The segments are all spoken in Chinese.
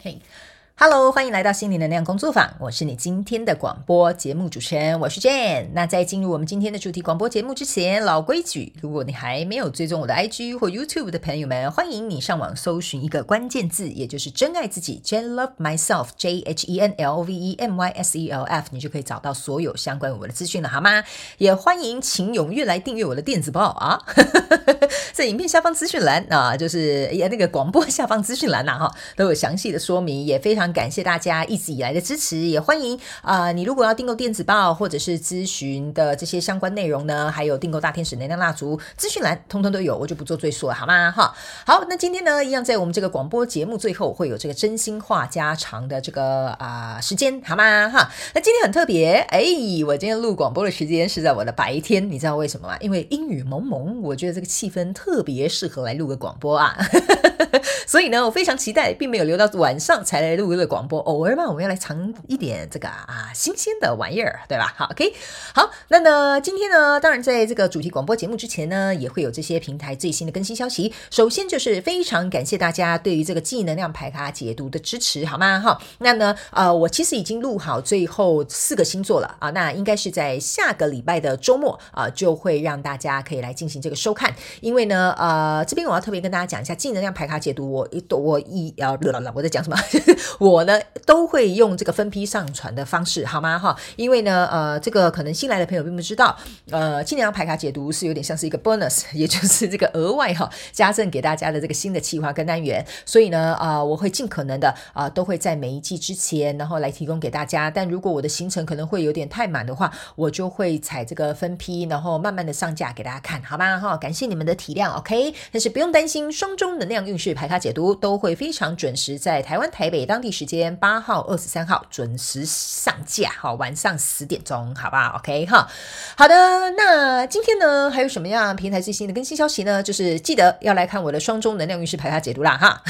嘿，Hello，欢迎来到心灵能量工作坊，我是你今天的广播节目主持人，我是 Jane。那在进入我们今天的主题广播节目之前，老规矩，如果你还没有追踪我的 IG 或 YouTube 的朋友们，欢迎你上网搜寻一个关键字，也就是真爱自己，Jane Love Myself，J H E N L O V E M Y S E L F，你就可以找到所有相关我的资讯了，好吗？也欢迎请踊跃来订阅我的电子报啊，在影片下方资讯栏啊，就是也那个广播下方资讯栏呐哈，都有详细的说明，也非常。感谢大家一直以来的支持，也欢迎啊！你如果要订购电子报或者是咨询的这些相关内容呢，还有订购大天使能量蜡烛资讯栏，通通都有，我就不做赘述了，好吗？哈，好，那今天呢，一样在我们这个广播节目最后会有这个真心话加长的这个啊时间，好吗？哈，那今天很特别，哎，我今天录广播的时间是在我的白天，你知道为什么吗？因为阴雨蒙蒙，我觉得这个气氛特别适合来录个广播啊，所以呢，我非常期待，并没有留到晚上才来录。的广播，偶尔嘛，我们要来尝一点这个啊新鲜的玩意儿，对吧？好，OK，好，那呢，今天呢，当然在这个主题广播节目之前呢，也会有这些平台最新的更新消息。首先就是非常感谢大家对于这个记忆能量牌卡解读的支持，好吗？哈，那呢，呃，我其实已经录好最后四个星座了啊，那应该是在下个礼拜的周末啊，就会让大家可以来进行这个收看。因为呢，呃，这边我要特别跟大家讲一下记忆能量牌卡解读，我一我一啊，我在讲什么？我呢都会用这个分批上传的方式，好吗？哈，因为呢，呃，这个可能新来的朋友并不知道，呃，今年要牌卡解读是有点像是一个 bonus，也就是这个额外哈加赠给大家的这个新的企划跟单元，所以呢，啊，我会尽可能的啊，都会在每一季之前，然后来提供给大家。但如果我的行程可能会有点太满的话，我就会采这个分批，然后慢慢的上架给大家看，好吗？哈，感谢你们的体谅，OK。但是不用担心，双中能量运势排卡解读都会非常准时，在台湾台北当地时间。八号、二十三号准时上架，好，晚上十点钟，好不好？OK 哈，好的。那今天呢，还有什么样平台最新的更新消息呢？就是记得要来看我的双中能量运势排卡解读啦，哈。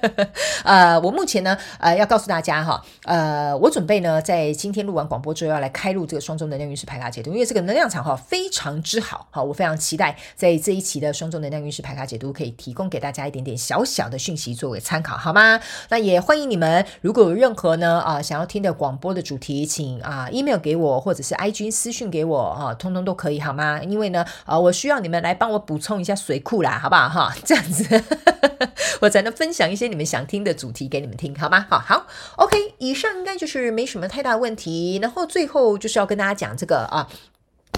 呃，我目前呢，呃，要告诉大家哈，呃，我准备呢，在今天录完广播之后，要来开录这个双中能量运势排卡解读，因为这个能量场哈非常之好，好，我非常期待在这一期的双中能量运势排卡解读，可以提供给大家一点点小小的讯息作为参考，好吗？那也欢迎你们。如果有任何呢啊想要听的广播的主题，请啊 email 给我，或者是 IG 私讯给我哈，通通都可以好吗？因为呢啊我需要你们来帮我补充一下水库啦，好不好哈？这样子 我才能分享一些你们想听的主题给你们听，好吗？好好，OK，以上应该就是没什么太大问题。然后最后就是要跟大家讲这个啊。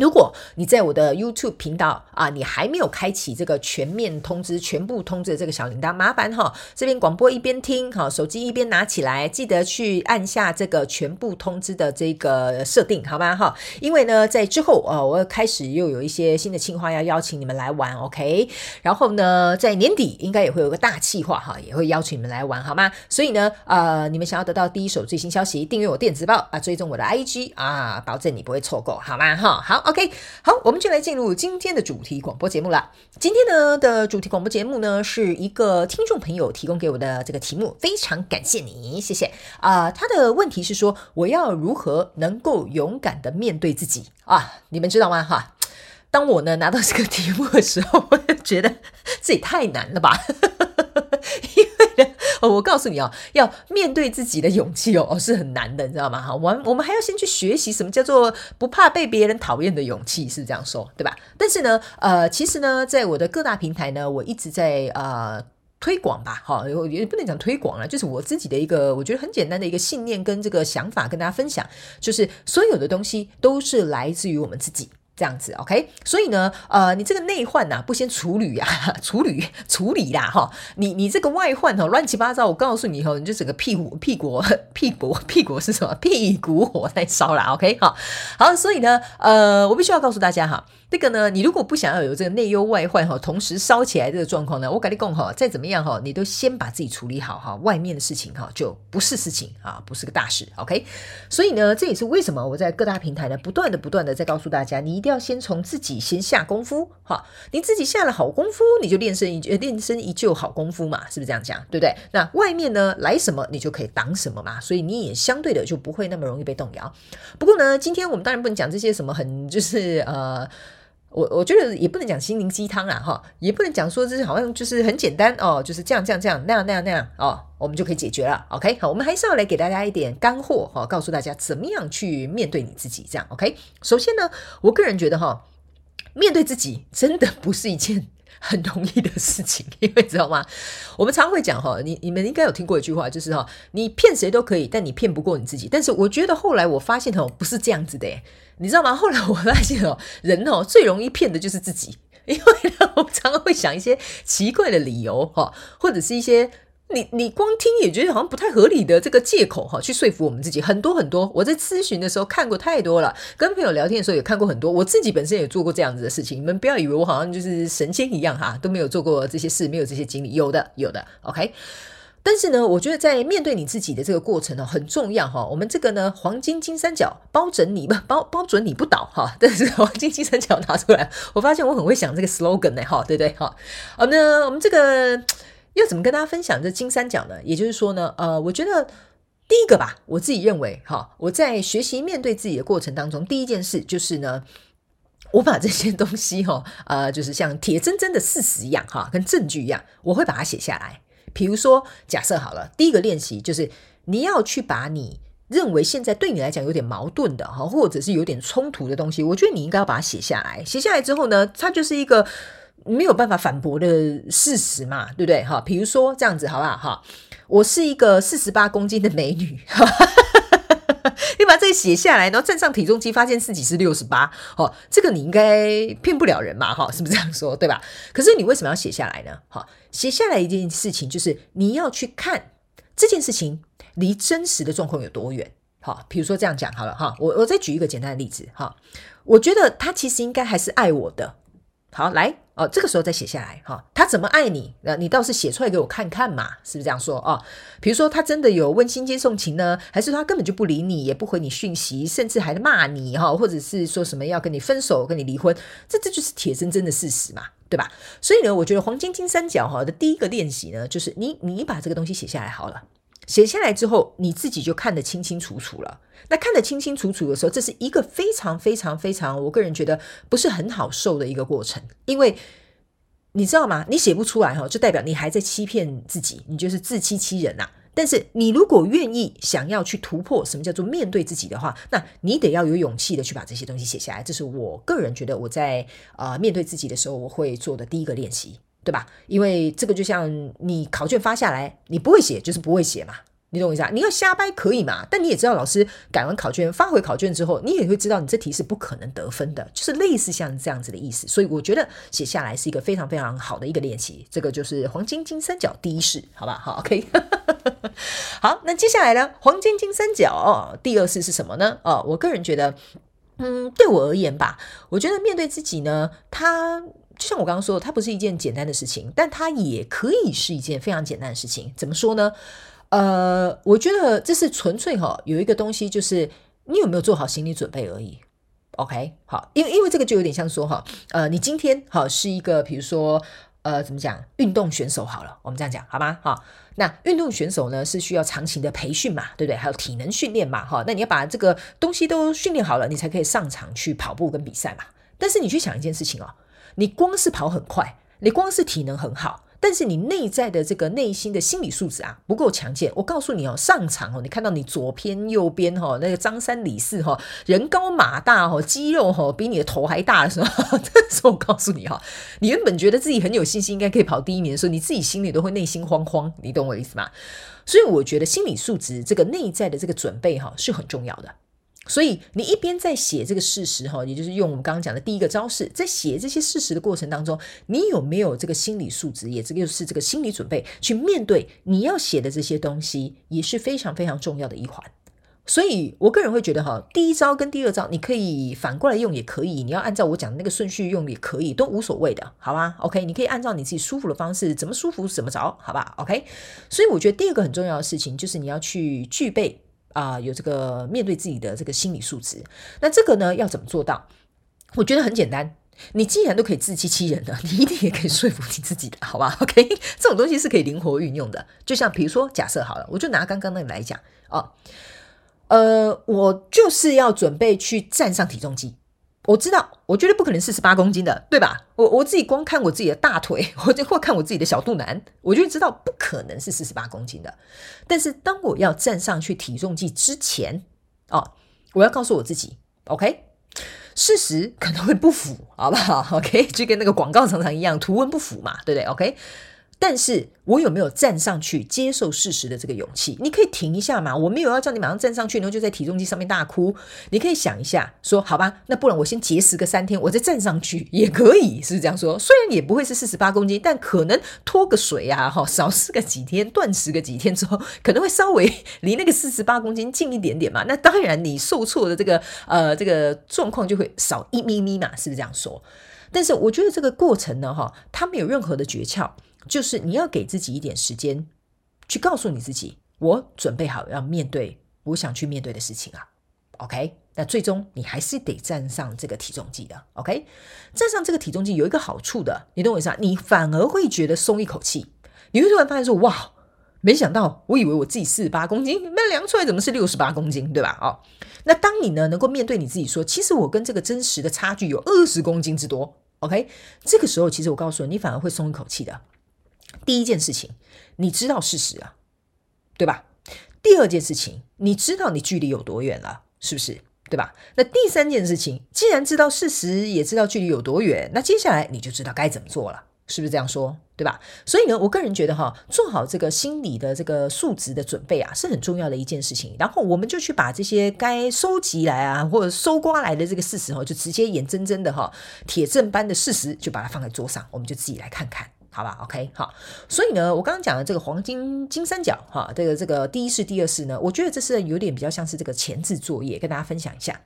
如果你在我的 YouTube 频道啊，你还没有开启这个全面通知、全部通知的这个小铃铛，麻烦哈，这边广播一边听哈，手机一边拿起来，记得去按下这个全部通知的这个设定，好吗？哈，因为呢，在之后啊，我开始又有一些新的计划要邀请你们来玩，OK？然后呢，在年底应该也会有个大计划哈，也会邀请你们来玩，好吗？所以呢，呃，你们想要得到第一手最新消息，订阅我电子报啊，追踪我的 IG 啊，保证你不会错过，好吗？哈，好。OK，好，我们就来进入今天的主题广播节目了。今天呢的主题广播节目呢，是一个听众朋友提供给我的这个题目，非常感谢你，谢谢啊。他的问题是说，我要如何能够勇敢的面对自己啊？你们知道吗？哈，当我呢拿到这个题目的时候，我就觉得自己太难了吧。我告诉你哦，要面对自己的勇气哦，哦是很难的，你知道吗？哈，我我们还要先去学习什么叫做不怕被别人讨厌的勇气，是这样说，对吧？但是呢，呃，其实呢，在我的各大平台呢，我一直在呃推广吧，哈，也不能讲推广了，就是我自己的一个我觉得很简单的一个信念跟这个想法跟大家分享，就是所有的东西都是来自于我们自己。这样子，OK，所以呢，呃，你这个内患呐，不先处理呀，处理处理啦，哈，你你这个外患哈，乱七八糟，我告诉你哦，你就整个屁股 屁股屁股屁股是什么？屁股火在烧啦，OK，好，好，所以呢，呃，我必须要告诉大家哈。这个呢，你如果不想要有这个内忧外患哈，同时烧起来这个状况呢，我跟你讲哈，再怎么样哈，你都先把自己处理好哈，外面的事情哈就不是事情啊，不是个大事，OK。所以呢，这也是为什么我在各大平台呢，不断的不断的在告诉大家，你一定要先从自己先下功夫哈，你自己下了好功夫，你就练身一练身一就好功夫嘛，是不是这样讲？对不对？那外面呢来什么，你就可以挡什么嘛，所以你也相对的就不会那么容易被动摇。不过呢，今天我们当然不能讲这些什么很就是呃。我我觉得也不能讲心灵鸡汤啦，哈，也不能讲说这是好像就是很简单哦，就是这样这样这样那样那样那样哦，我们就可以解决了。OK，好，我们还是要来给大家一点干货哈，告诉大家怎么样去面对你自己。这样 OK，首先呢，我个人觉得哈，面对自己真的不是一件。很容易的事情，因为知道吗？我们常会讲哈，你你们应该有听过一句话，就是哈，你骗谁都可以，但你骗不过你自己。但是我觉得后来我发现哦，不是这样子的，你知道吗？后来我发现哦，人哦最容易骗的就是自己，因为呢，我们常常会想一些奇怪的理由哈，或者是一些。你你光听也觉得好像不太合理的这个借口哈，去说服我们自己很多很多。我在咨询的时候看过太多了，跟朋友聊天的时候也看过很多。我自己本身也做过这样子的事情，你们不要以为我好像就是神仙一样哈，都没有做过这些事，没有这些经历，有的有的。OK，但是呢，我觉得在面对你自己的这个过程呢，很重要哈。我们这个呢，黄金金三角包准你不包包准你不倒哈。但是黄金金三角拿出来，我发现我很会想这个 slogan 呢哈，对不对哈？好，那我们这个。要怎么跟大家分享这金三角呢？也就是说呢，呃，我觉得第一个吧，我自己认为哈，我在学习面对自己的过程当中，第一件事就是呢，我把这些东西哈，呃，就是像铁铮铮的事实一样哈，跟证据一样，我会把它写下来。比如说，假设好了，第一个练习就是你要去把你认为现在对你来讲有点矛盾的哈，或者是有点冲突的东西，我觉得你应该要把它写下来。写下来之后呢，它就是一个。没有办法反驳的事实嘛，对不对？哈，比如说这样子，好不好？哈，我是一个四十八公斤的美女，你把这个写下来，然后站上体重机，发现自己是六十八，哦，这个你应该骗不了人嘛，哈，是不是这样说？对吧？可是你为什么要写下来呢？哈，写下来一件事情，就是你要去看这件事情离真实的状况有多远。好，比如说这样讲好了，哈，我我再举一个简单的例子，哈，我觉得他其实应该还是爱我的。好，来哦，这个时候再写下来哈，他怎么爱你？那你倒是写出来给我看看嘛，是不是这样说哦？比如说他真的有温馨接送情呢，还是他根本就不理你，也不回你讯息，甚至还骂你哈，或者是说什么要跟你分手、跟你离婚？这这就是铁铮铮的事实嘛，对吧？所以呢，我觉得黄金金三角哈的第一个练习呢，就是你你把这个东西写下来好了。写下来之后，你自己就看得清清楚楚了。那看得清清楚楚的时候，这是一个非常非常非常，我个人觉得不是很好受的一个过程。因为你知道吗？你写不出来哈，就代表你还在欺骗自己，你就是自欺欺人呐。但是你如果愿意想要去突破，什么叫做面对自己的话，那你得要有勇气的去把这些东西写下来。这是我个人觉得我在啊面对自己的时候，我会做的第一个练习。对吧？因为这个就像你考卷发下来，你不会写就是不会写嘛，你懂我意思啊？你要瞎掰可以嘛？但你也知道老师改完考卷发回考卷之后，你也会知道你这题是不可能得分的，就是类似像这样子的意思。所以我觉得写下来是一个非常非常好的一个练习。这个就是黄金金三角第一式，好吧？好，OK。好，那接下来呢？黄金金三角第二式是什么呢？哦，我个人觉得，嗯，对我而言吧，我觉得面对自己呢，他。就像我刚刚说，它不是一件简单的事情，但它也可以是一件非常简单的事情。怎么说呢？呃，我觉得这是纯粹哈，有一个东西就是你有没有做好心理准备而已。OK，好，因为因为这个就有点像说哈，呃，你今天好是一个，比如说呃，怎么讲，运动选手好了，我们这样讲好吗？哈，那运动选手呢是需要长期的培训嘛，对不对？还有体能训练嘛，哈，那你要把这个东西都训练好了，你才可以上场去跑步跟比赛嘛。但是你去想一件事情哦。你光是跑很快，你光是体能很好，但是你内在的这个内心的心理素质啊不够强健。我告诉你哦，上场哦，你看到你左边右边哈那个张三李四哈人高马大哈肌肉哈比你的头还大的时候，这时候我告诉你哈，你原本觉得自己很有信心，应该可以跑第一名的时候，你自己心里都会内心慌慌，你懂我意思吗？所以我觉得心理素质这个内在的这个准备哈是很重要的。所以你一边在写这个事实哈，也就是用我们刚刚讲的第一个招式，在写这些事实的过程当中，你有没有这个心理素质，也这个就是这个心理准备去面对你要写的这些东西，也是非常非常重要的一环。所以我个人会觉得哈，第一招跟第二招你可以反过来用也可以，你要按照我讲的那个顺序用也可以，都无所谓的，好吧？OK，你可以按照你自己舒服的方式，怎么舒服怎么着，好吧？OK。所以我觉得第二个很重要的事情就是你要去具备。啊，有这个面对自己的这个心理素质，那这个呢要怎么做到？我觉得很简单，你既然都可以自欺欺人了，你一定也可以说服你自己的，好吧？OK，这种东西是可以灵活运用的。就像比如说，假设好了，我就拿刚刚那个来讲哦，呃，我就是要准备去站上体重机，我知道，我绝对不可能四十八公斤的，对吧？我我自己光看我自己的大腿，我就或看我自己的小肚腩，我就知道不可能是四十八公斤的。但是当我要站上去体重计之前，哦，我要告诉我自己，OK，事实可能会不符，好不好？OK，就跟那个广告常常一样，图文不符嘛，对不对？OK。但是我有没有站上去接受事实的这个勇气？你可以停一下嘛，我没有要叫你马上站上去，然后就在体重机上面大哭。你可以想一下，说好吧，那不然我先节食个三天，我再站上去也可以，是不是这样说？虽然也不会是四十八公斤，但可能脱个水啊，哈，少吃个几天，断食个几天之后，可能会稍微离那个四十八公斤近一点点嘛。那当然，你受挫的这个呃这个状况就会少一咪咪嘛，是不是这样说？但是我觉得这个过程呢，哈，它没有任何的诀窍。就是你要给自己一点时间，去告诉你自己，我准备好要面对我想去面对的事情啊。OK，那最终你还是得站上这个体重计的。OK，站上这个体重计有一个好处的，你懂我意思啊？你反而会觉得松一口气，你会突然发现说，哇，没想到我以为我自己四十八公斤，那量出来怎么是六十八公斤，对吧？哦，那当你呢能够面对你自己说，其实我跟这个真实的差距有二十公斤之多。OK，这个时候其实我告诉你，你反而会松一口气的。第一件事情，你知道事实啊，对吧？第二件事情，你知道你距离有多远了，是不是？对吧？那第三件事情，既然知道事实，也知道距离有多远，那接下来你就知道该怎么做了，是不是这样说？对吧？所以呢，我个人觉得哈，做好这个心理的这个数值的准备啊，是很重要的一件事情。然后我们就去把这些该收集来啊，或者搜刮来的这个事实哈，就直接眼睁睁的哈，铁证般的事实，就把它放在桌上，我们就自己来看看。好吧，OK，好，所以呢，我刚刚讲的这个黄金金三角，哈，这个这个第一式、第二式呢，我觉得这是有点比较像是这个前置作业，跟大家分享一下。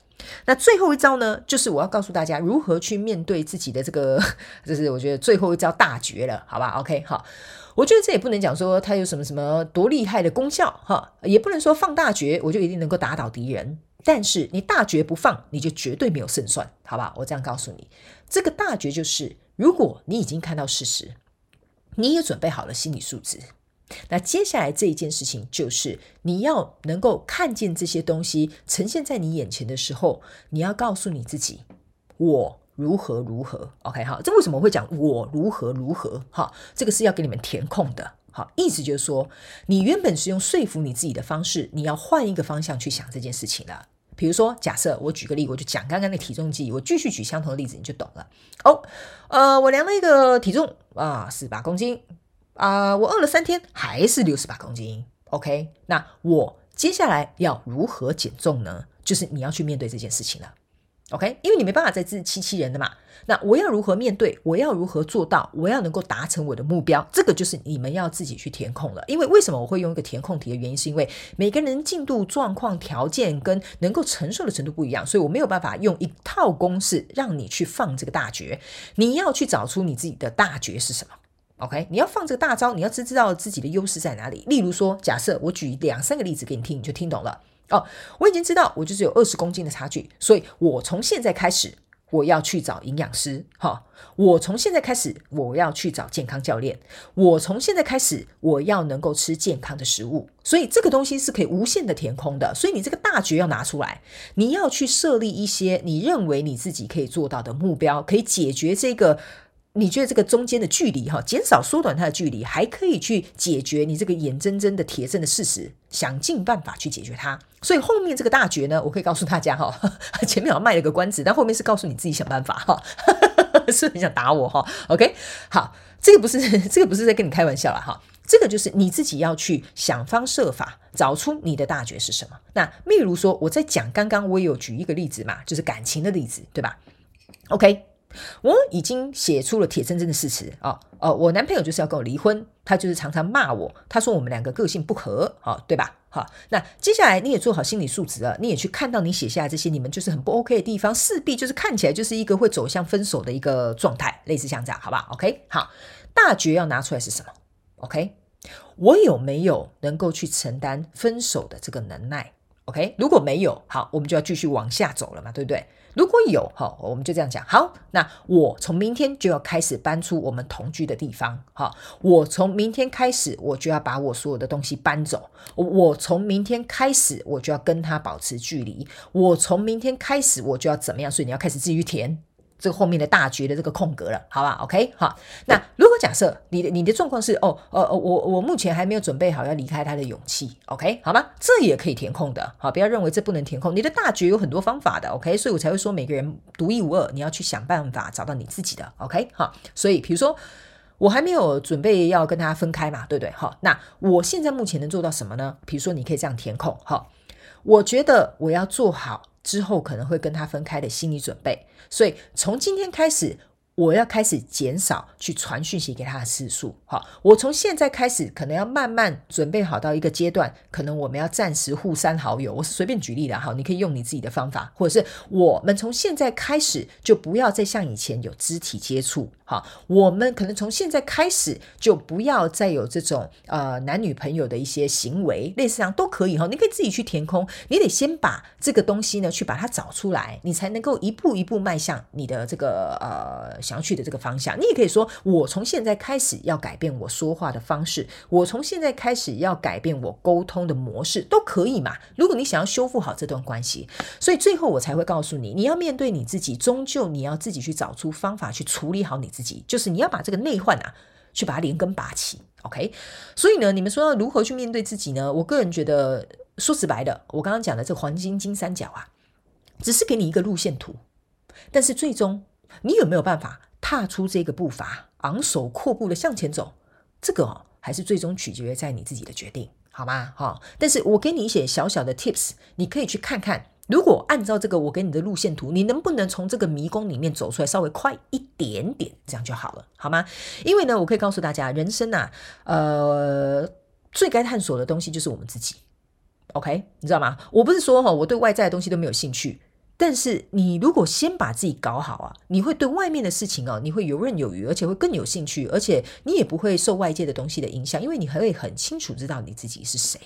那最后一招呢，就是我要告诉大家如何去面对自己的这个，这是我觉得最后一招大绝了，好吧，OK，好，我觉得这也不能讲说它有什么什么多厉害的功效，哈，也不能说放大绝我就一定能够打倒敌人，但是你大绝不放，你就绝对没有胜算，好吧？我这样告诉你，这个大绝就是如果你已经看到事实。你也准备好了心理素质，那接下来这一件事情就是你要能够看见这些东西呈现在你眼前的时候，你要告诉你自己，我如何如何。OK，好，这为什么会讲我如何如何？哈，这个是要给你们填空的。好，意思就是说，你原本是用说服你自己的方式，你要换一个方向去想这件事情了。比如说，假设我举个例，我就讲刚刚那体重计，我继续举相同的例子，你就懂了。哦，呃，我量了一个体重啊，四十八公斤啊，我饿了三天还是六十八公斤。OK，那我接下来要如何减重呢？就是你要去面对这件事情了。OK，因为你没办法再自欺欺人的嘛。那我要如何面对？我要如何做到？我要能够达成我的目标？这个就是你们要自己去填空了。因为为什么我会用一个填空题的原因，是因为每个人进度状况、条件跟能够承受的程度不一样，所以我没有办法用一套公式让你去放这个大绝。你要去找出你自己的大绝是什么？OK，你要放这个大招，你要知知道自己的优势在哪里。例如说，假设我举两三个例子给你听，你就听懂了。哦，我已经知道我就是有二十公斤的差距，所以我从现在开始我要去找营养师，哈，我从现在开始我要去找健康教练，我从现在开始我要能够吃健康的食物，所以这个东西是可以无限的填空的，所以你这个大局要拿出来，你要去设立一些你认为你自己可以做到的目标，可以解决这个。你觉得这个中间的距离哈，减少缩短它的距离，还可以去解决你这个眼睁睁的铁证的事实，想尽办法去解决它。所以后面这个大绝呢，我可以告诉大家哈，前面好像卖了个关子，但后面是告诉你自己想办法哈，是很想打我哈。OK，好，这个不是这个不是在跟你开玩笑了哈，这个就是你自己要去想方设法找出你的大绝是什么。那例如说我在讲刚刚我也有举一个例子嘛，就是感情的例子，对吧？OK。我已经写出了铁铮铮的事实啊！哦，我男朋友就是要跟我离婚，他就是常常骂我，他说我们两个个性不合，好，对吧？好，那接下来你也做好心理素质了，你也去看到你写下来这些你们就是很不 OK 的地方，势必就是看起来就是一个会走向分手的一个状态，类似像这样，好吧？OK，好，大局要拿出来是什么？OK，我有没有能够去承担分手的这个能耐？OK，如果没有，好，我们就要继续往下走了嘛，对不对？如果有，好，我们就这样讲。好，那我从明天就要开始搬出我们同居的地方。好，我从明天开始，我就要把我所有的东西搬走。我从明天开始，我就要跟他保持距离。我从明天开始，我就要怎么样？所以你要开始自己去填。这个后面的大局的这个空格了，好吧？OK，好。那如果假设你的你的状况是哦，呃呃，我我目前还没有准备好要离开他的勇气，OK，好吗？这也可以填空的，好，不要认为这不能填空。你的大局有很多方法的，OK，所以我才会说每个人独一无二，你要去想办法找到你自己的，OK，好。所以比如说我还没有准备要跟他分开嘛，对不对？好，那我现在目前能做到什么呢？比如说你可以这样填空，好，我觉得我要做好。之后可能会跟他分开的心理准备，所以从今天开始。我要开始减少去传讯息给他的次数，好，我从现在开始可能要慢慢准备好到一个阶段，可能我们要暂时互删好友。我是随便举例的哈，你可以用你自己的方法，或者是我们从现在开始就不要再像以前有肢体接触，好，我们可能从现在开始就不要再有这种呃男女朋友的一些行为，类似这样都可以哈，你可以自己去填空，你得先把这个东西呢去把它找出来，你才能够一步一步迈向你的这个呃。想要去的这个方向，你也可以说，我从现在开始要改变我说话的方式，我从现在开始要改变我沟通的模式，都可以嘛。如果你想要修复好这段关系，所以最后我才会告诉你，你要面对你自己，终究你要自己去找出方法去处理好你自己，就是你要把这个内患啊，去把它连根拔起。OK，所以呢，你们说要如何去面对自己呢？我个人觉得，说直白的，我刚刚讲的这个黄金金三角啊，只是给你一个路线图，但是最终。你有没有办法踏出这个步伐，昂首阔步的向前走？这个哦，还是最终取决于在你自己的决定，好吗？哈，但是我给你一些小小的 tips，你可以去看看，如果按照这个我给你的路线图，你能不能从这个迷宫里面走出来，稍微快一点点，这样就好了，好吗？因为呢，我可以告诉大家，人生呐，呃，最该探索的东西就是我们自己，OK？你知道吗？我不是说哈，我对外在的东西都没有兴趣。但是你如果先把自己搞好啊，你会对外面的事情哦，你会游刃有余，而且会更有兴趣，而且你也不会受外界的东西的影响，因为你会很清楚知道你自己是谁。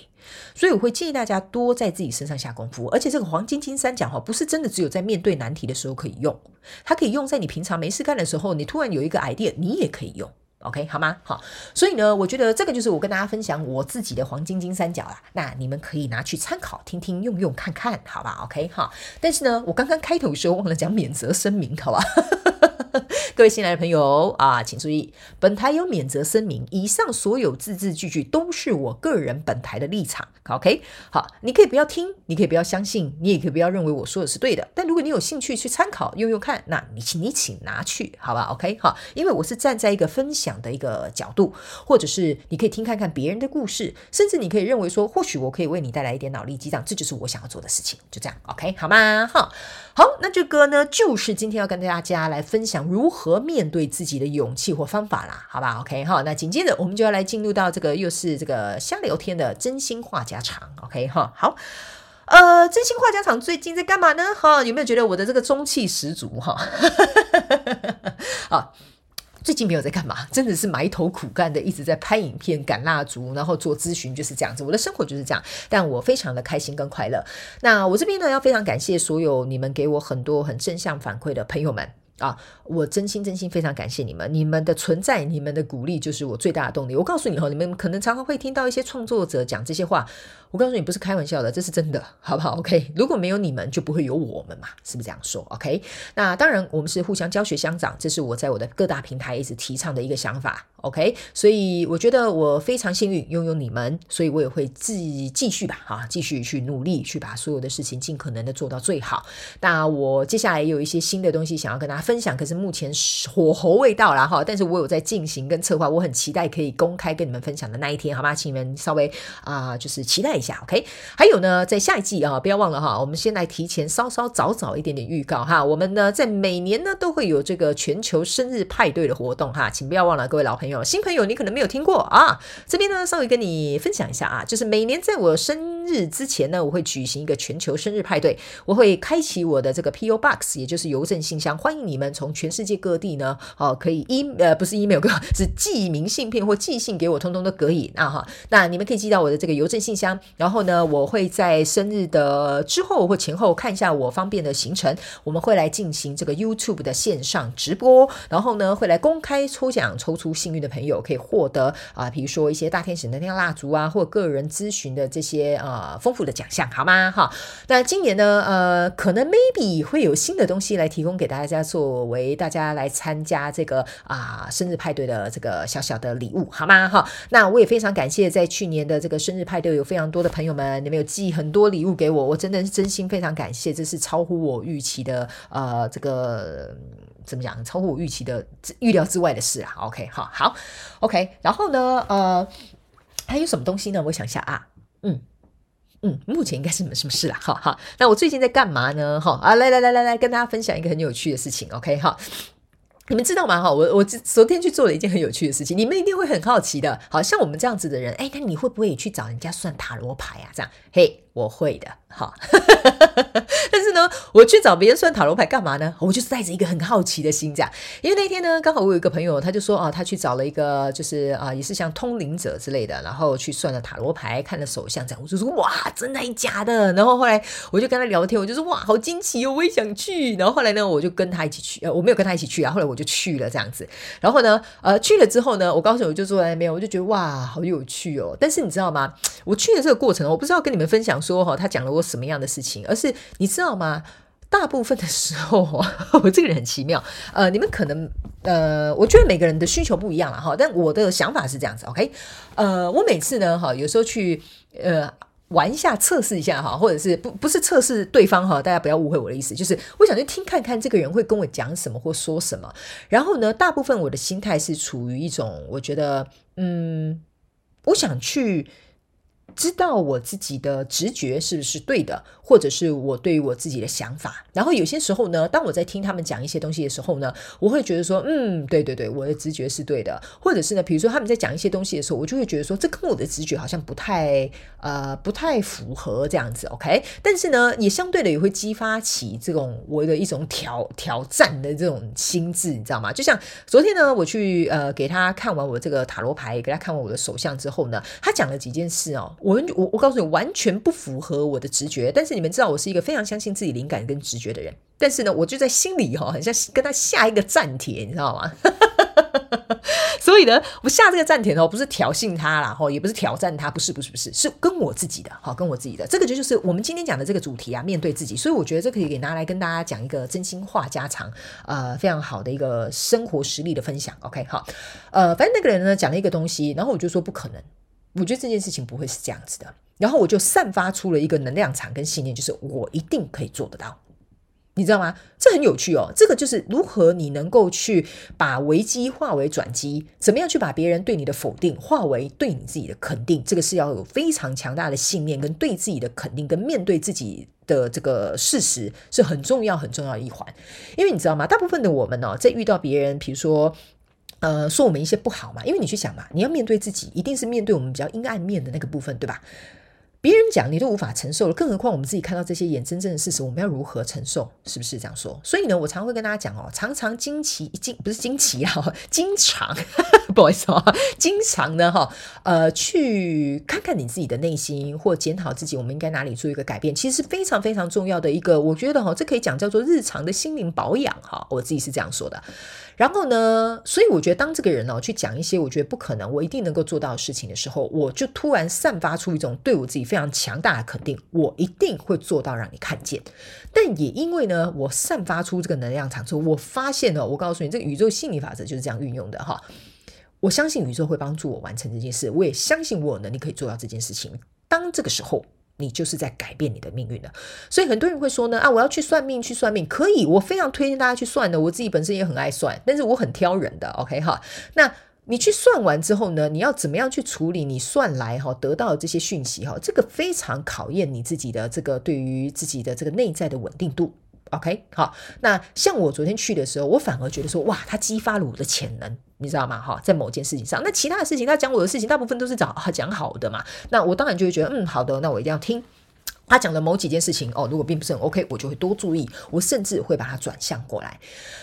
所以我会建议大家多在自己身上下功夫，而且这个黄金金三角哈，不是真的只有在面对难题的时候可以用，它可以用在你平常没事干的时候，你突然有一个 idea，你也可以用。OK，好吗？好，所以呢，我觉得这个就是我跟大家分享我自己的黄金金三角啦。那你们可以拿去参考，听听，用用看看，好吧？OK，哈。但是呢，我刚刚开头的时候忘了讲免责声明，好吧？各位新来的朋友啊，请注意，本台有免责声明，以上所有字字句句都是我个人本台的立场。OK，好，你可以不要听，你可以不要相信，你也可以不要认为我说的是对的。但如果你有兴趣去参考用用看，那你请你请拿去，好吧？OK，好，因为我是站在一个分享的一个角度，或者是你可以听看看别人的故事，甚至你可以认为说，或许我可以为你带来一点脑力激荡，这就是我想要做的事情。就这样，OK，好吗？哈，好，那这个呢，就是今天要跟大家来分享如何。面对自己的勇气或方法啦，好吧？OK 哈，那紧接着我们就要来进入到这个又是这个瞎聊天的真心话家常，OK 哈，好，呃，真心话家常最近在干嘛呢？哈，有没有觉得我的这个中气十足哈？啊，最近没有在干嘛，真的是埋头苦干的，一直在拍影片、赶蜡烛，然后做咨询，就是这样子。我的生活就是这样，但我非常的开心跟快乐。那我这边呢，要非常感谢所有你们给我很多很正向反馈的朋友们。啊，我真心真心非常感谢你们，你们的存在，你们的鼓励就是我最大的动力。我告诉你哈，你们可能常常会听到一些创作者讲这些话。我告诉你，不是开玩笑的，这是真的，好不好？OK，如果没有你们，就不会有我们嘛，是不是这样说？OK，那当然，我们是互相教学相长，这是我在我的各大平台一直提倡的一个想法。OK，所以我觉得我非常幸运拥有你们，所以我也会继继续吧，哈，继续去努力，去把所有的事情尽可能的做到最好。那我接下来也有一些新的东西想要跟大家分分享，可是目前火候未到啦哈，但是我有在进行跟策划，我很期待可以公开跟你们分享的那一天，好吗？请你们稍微啊，就是期待一。下 OK，还有呢，在下一季啊，不要忘了哈，我们先来提前稍稍早早一点点预告哈。我们呢，在每年呢都会有这个全球生日派对的活动哈，请不要忘了各位老朋友、新朋友，你可能没有听过啊。这边呢，稍微跟你分享一下啊，就是每年在我生日之前呢，我会举行一个全球生日派对，我会开启我的这个 PO Box，也就是邮政信箱，欢迎你。你们从全世界各地呢，哦，可以 e 呃不是 email，是寄明信片或寄信给我，通通都可以。那哈，那你们可以寄到我的这个邮政信箱，然后呢，我会在生日的之后或前后看一下我方便的行程，我们会来进行这个 YouTube 的线上直播，然后呢，会来公开抽奖，抽出幸运的朋友可以获得啊，比如说一些大天使能量蜡烛啊，或个人咨询的这些呃丰富的奖项，好吗？哈，那今年呢，呃，可能 maybe 会有新的东西来提供给大家做，作为大家来参加这个啊生日派对的这个小小的礼物，好吗？哈，那我也非常感谢在去年的这个生日派对有非常多的朋友们，你们有寄很多礼物给我，我真的是真心非常感谢，这是超乎我预期的，呃，这个怎么讲？超乎我预期的预料之外的事啊。OK，好，好，OK，然后呢，呃，还有什么东西呢？我想一下啊，嗯。嗯，目前应该是没什么事了，哈哈。那我最近在干嘛呢？哈啊，来来来来来，跟大家分享一个很有趣的事情，OK 哈。你们知道吗？哈，我我昨天去做了一件很有趣的事情，你们一定会很好奇的。好像我们这样子的人，哎，那你会不会也去找人家算塔罗牌啊？这样，嘿。我会的，好，但是呢，我去找别人算塔罗牌干嘛呢？我就是带着一个很好奇的心这样，因为那天呢，刚好我有一个朋友，他就说啊，他去找了一个，就是啊，也是像通灵者之类的，然后去算了塔罗牌，看了手相这样，我就说哇，真的假的？然后后来我就跟他聊天，我就说哇，好惊奇哦，我也想去。然后后来呢，我就跟他一起去，呃，我没有跟他一起去啊，后来我就去了这样子。然后呢，呃，去了之后呢，我告诉，我就坐在那边，我就觉得哇，好有趣哦。但是你知道吗？我去的这个过程，我不知道跟你们分享。说哈，他讲了我什么样的事情？而是你知道吗？大部分的时候，我这个人很奇妙。呃，你们可能呃，我觉得每个人的需求不一样了哈。但我的想法是这样子，OK？呃，我每次呢，哈，有时候去呃玩一下，测试一下哈，或者是不不是测试对方哈，大家不要误会我的意思，就是我想去听看看这个人会跟我讲什么或说什么。然后呢，大部分我的心态是处于一种，我觉得嗯，我想去。知道我自己的直觉是不是对的，或者是我对于我自己的想法。然后有些时候呢，当我在听他们讲一些东西的时候呢，我会觉得说，嗯，对对对，我的直觉是对的。或者是呢，比如说他们在讲一些东西的时候，我就会觉得说，这跟我的直觉好像不太呃不太符合这样子。OK，但是呢，也相对的也会激发起这种我的一种挑挑战的这种心智，你知道吗？就像昨天呢，我去呃给他看完我这个塔罗牌，给他看完我的手相之后呢，他讲了几件事哦。我我我告诉你，完全不符合我的直觉。但是你你们知道，我是一个非常相信自己灵感跟直觉的人。但是呢，我就在心里哈，很像跟他下一个战帖，你知道吗？所以呢，我下这个战帖哦，不是挑衅他啦，哈，也不是挑战他，不是，不是，不是，是跟我自己的，好，跟我自己的。这个就就是我们今天讲的这个主题啊，面对自己。所以我觉得这可以给拿来跟大家讲一个真心话家常，呃，非常好的一个生活实力的分享。OK，好，呃，反正那个人呢讲了一个东西，然后我就说不可能。我觉得这件事情不会是这样子的，然后我就散发出了一个能量场跟信念，就是我一定可以做得到，你知道吗？这很有趣哦。这个就是如何你能够去把危机化为转机，怎么样去把别人对你的否定化为对你自己的肯定，这个是要有非常强大的信念跟对自己的肯定，跟面对自己的这个事实是很重要很重要的一环。因为你知道吗？大部分的我们呢，在遇到别人，比如说。呃，说我们一些不好嘛，因为你去想嘛，你要面对自己，一定是面对我们比较阴暗面的那个部分，对吧？别人讲你都无法承受了，更何况我们自己看到这些眼睁睁的事实，我们要如何承受？是不是这样说？所以呢，我常会跟大家讲哦，常常惊奇惊不是惊奇啊，经常不好意思啊，经常呢哈，呃，去看看你自己的内心，或检讨自己，我们应该哪里做一个改变，其实是非常非常重要的一个，我觉得哈，这可以讲叫做日常的心灵保养哈，我自己是这样说的。然后呢？所以我觉得，当这个人呢去讲一些我觉得不可能、我一定能够做到的事情的时候，我就突然散发出一种对我自己非常强大的肯定，我一定会做到让你看见。但也因为呢，我散发出这个能量场之后，我发现呢，我告诉你，这个宇宙心理法则就是这样运用的哈。我相信宇宙会帮助我完成这件事，我也相信我有能力可以做到这件事情。当这个时候。你就是在改变你的命运了，所以很多人会说呢啊，我要去算命，去算命可以，我非常推荐大家去算的。我自己本身也很爱算，但是我很挑人的。OK 哈，那你去算完之后呢，你要怎么样去处理你算来哈得到的这些讯息哈？这个非常考验你自己的这个对于自己的这个内在的稳定度。OK，好，那像我昨天去的时候，我反而觉得说哇，它激发了我的潜能。你知道吗？哈，在某件事情上，那其他的事情，他讲我的事情，大部分都是讲讲好的嘛。那我当然就会觉得，嗯，好的，那我一定要听。他讲的某几件事情哦，如果并不是很 OK，我就会多注意，我甚至会把它转向过来。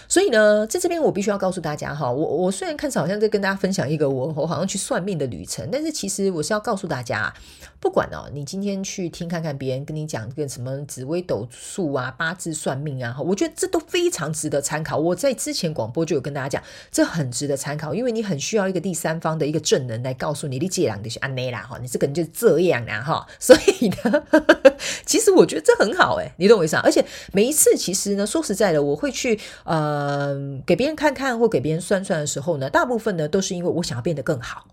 所以呢，在这边我必须要告诉大家哈，我我虽然看似好像在跟大家分享一个我我好像去算命的旅程，但是其实我是要告诉大家，不管哦，你今天去听看看别人跟你讲个什么紫微斗数啊、八字算命啊，我觉得这都非常值得参考。我在之前广播就有跟大家讲，这很值得参考，因为你很需要一个第三方的一个证人来告诉你，你这样的是安内啦哈，你这个人就是这样啦哈，所以呢。其实我觉得这很好哎，你懂我意思啊？而且每一次其实呢，说实在的，我会去呃给别人看看或给别人算算的时候呢，大部分呢都是因为我想要变得更好。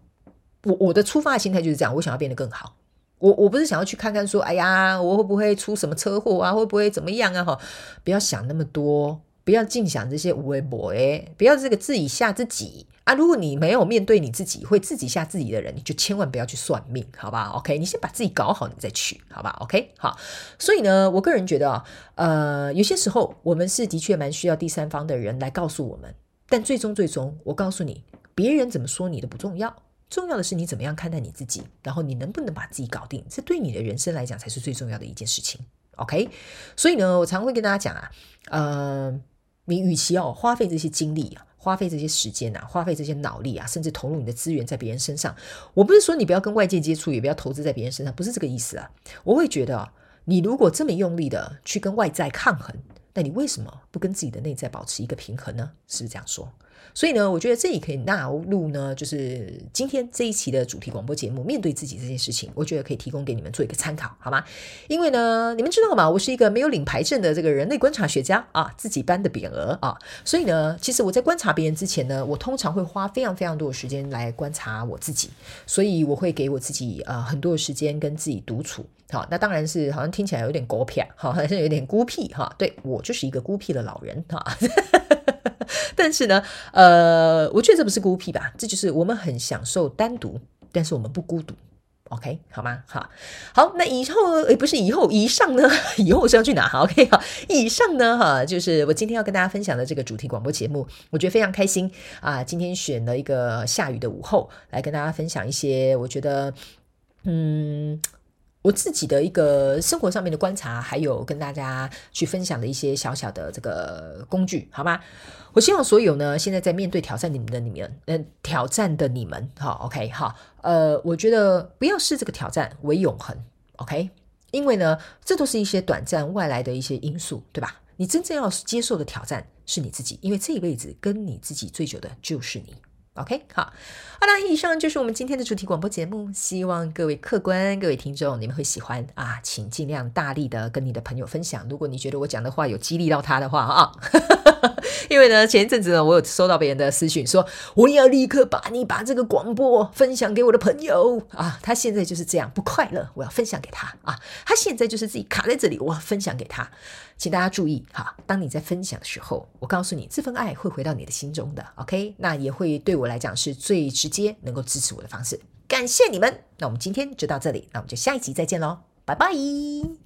我我的出发心态就是这样，我想要变得更好。我我不是想要去看看说，哎呀，我会不会出什么车祸啊？会不会怎么样啊？哈，不要想那么多，不要尽想这些无为博哎，不要这个自己吓自己。啊，如果你没有面对你自己，会自己吓自己的人，你就千万不要去算命，好吧？OK，你先把自己搞好，你再去，好吧？OK，好。所以呢，我个人觉得啊，呃，有些时候我们是的确蛮需要第三方的人来告诉我们，但最终最终，我告诉你，别人怎么说你的不重要，重要的是你怎么样看待你自己，然后你能不能把自己搞定，这对你的人生来讲才是最重要的一件事情。OK，所以呢，我常会跟大家讲啊，呃，你与其哦花费这些精力啊。花费这些时间啊，花费这些脑力啊，甚至投入你的资源在别人身上。我不是说你不要跟外界接触，也不要投资在别人身上，不是这个意思啊。我会觉得，你如果这么用力的去跟外在抗衡，那你为什么不跟自己的内在保持一个平衡呢？是不是这样说？所以呢，我觉得这也可以纳入呢，就是今天这一期的主题广播节目，面对自己这件事情，我觉得可以提供给你们做一个参考，好吗？因为呢，你们知道吗？我是一个没有领牌证的这个人类观察学家啊，自己颁的匾额啊，所以呢，其实我在观察别人之前呢，我通常会花非常非常多的时间来观察我自己，所以我会给我自己呃很多的时间跟自己独处。好，那当然是好像听起来有点狗屁，好像有点孤僻哈。对我就是一个孤僻的老人哈。但是呢，呃，我觉得这不是孤僻吧？这就是我们很享受单独，但是我们不孤独。OK，好吗？好，好，那以后诶，不是以后，以上呢？以后是要去哪？OK，好，以上呢？哈，就是我今天要跟大家分享的这个主题广播节目，我觉得非常开心啊！今天选了一个下雨的午后来跟大家分享一些，我觉得，嗯。我自己的一个生活上面的观察，还有跟大家去分享的一些小小的这个工具，好吗？我希望所有呢，现在在面对挑战你们的你们，嗯，挑战的你们，好，OK，好，呃，我觉得不要视这个挑战为永恒，OK，因为呢，这都是一些短暂外来的一些因素，对吧？你真正要接受的挑战是你自己，因为这一辈子跟你自己最久的就是你。OK，好，好了，以上就是我们今天的主题广播节目，希望各位客官、各位听众，你们会喜欢啊，请尽量大力的跟你的朋友分享。如果你觉得我讲的话有激励到他的话啊，因为呢，前一阵子呢，我有收到别人的私讯，说我要立刻把你把这个广播分享给我的朋友啊，他现在就是这样不快乐，我要分享给他啊，他现在就是自己卡在这里，我要分享给他。请大家注意哈，当你在分享的时候，我告诉你，这份爱会回到你的心中的，OK？那也会对我来讲是最直接能够支持我的方式。感谢你们，那我们今天就到这里，那我们就下一集再见喽，拜拜。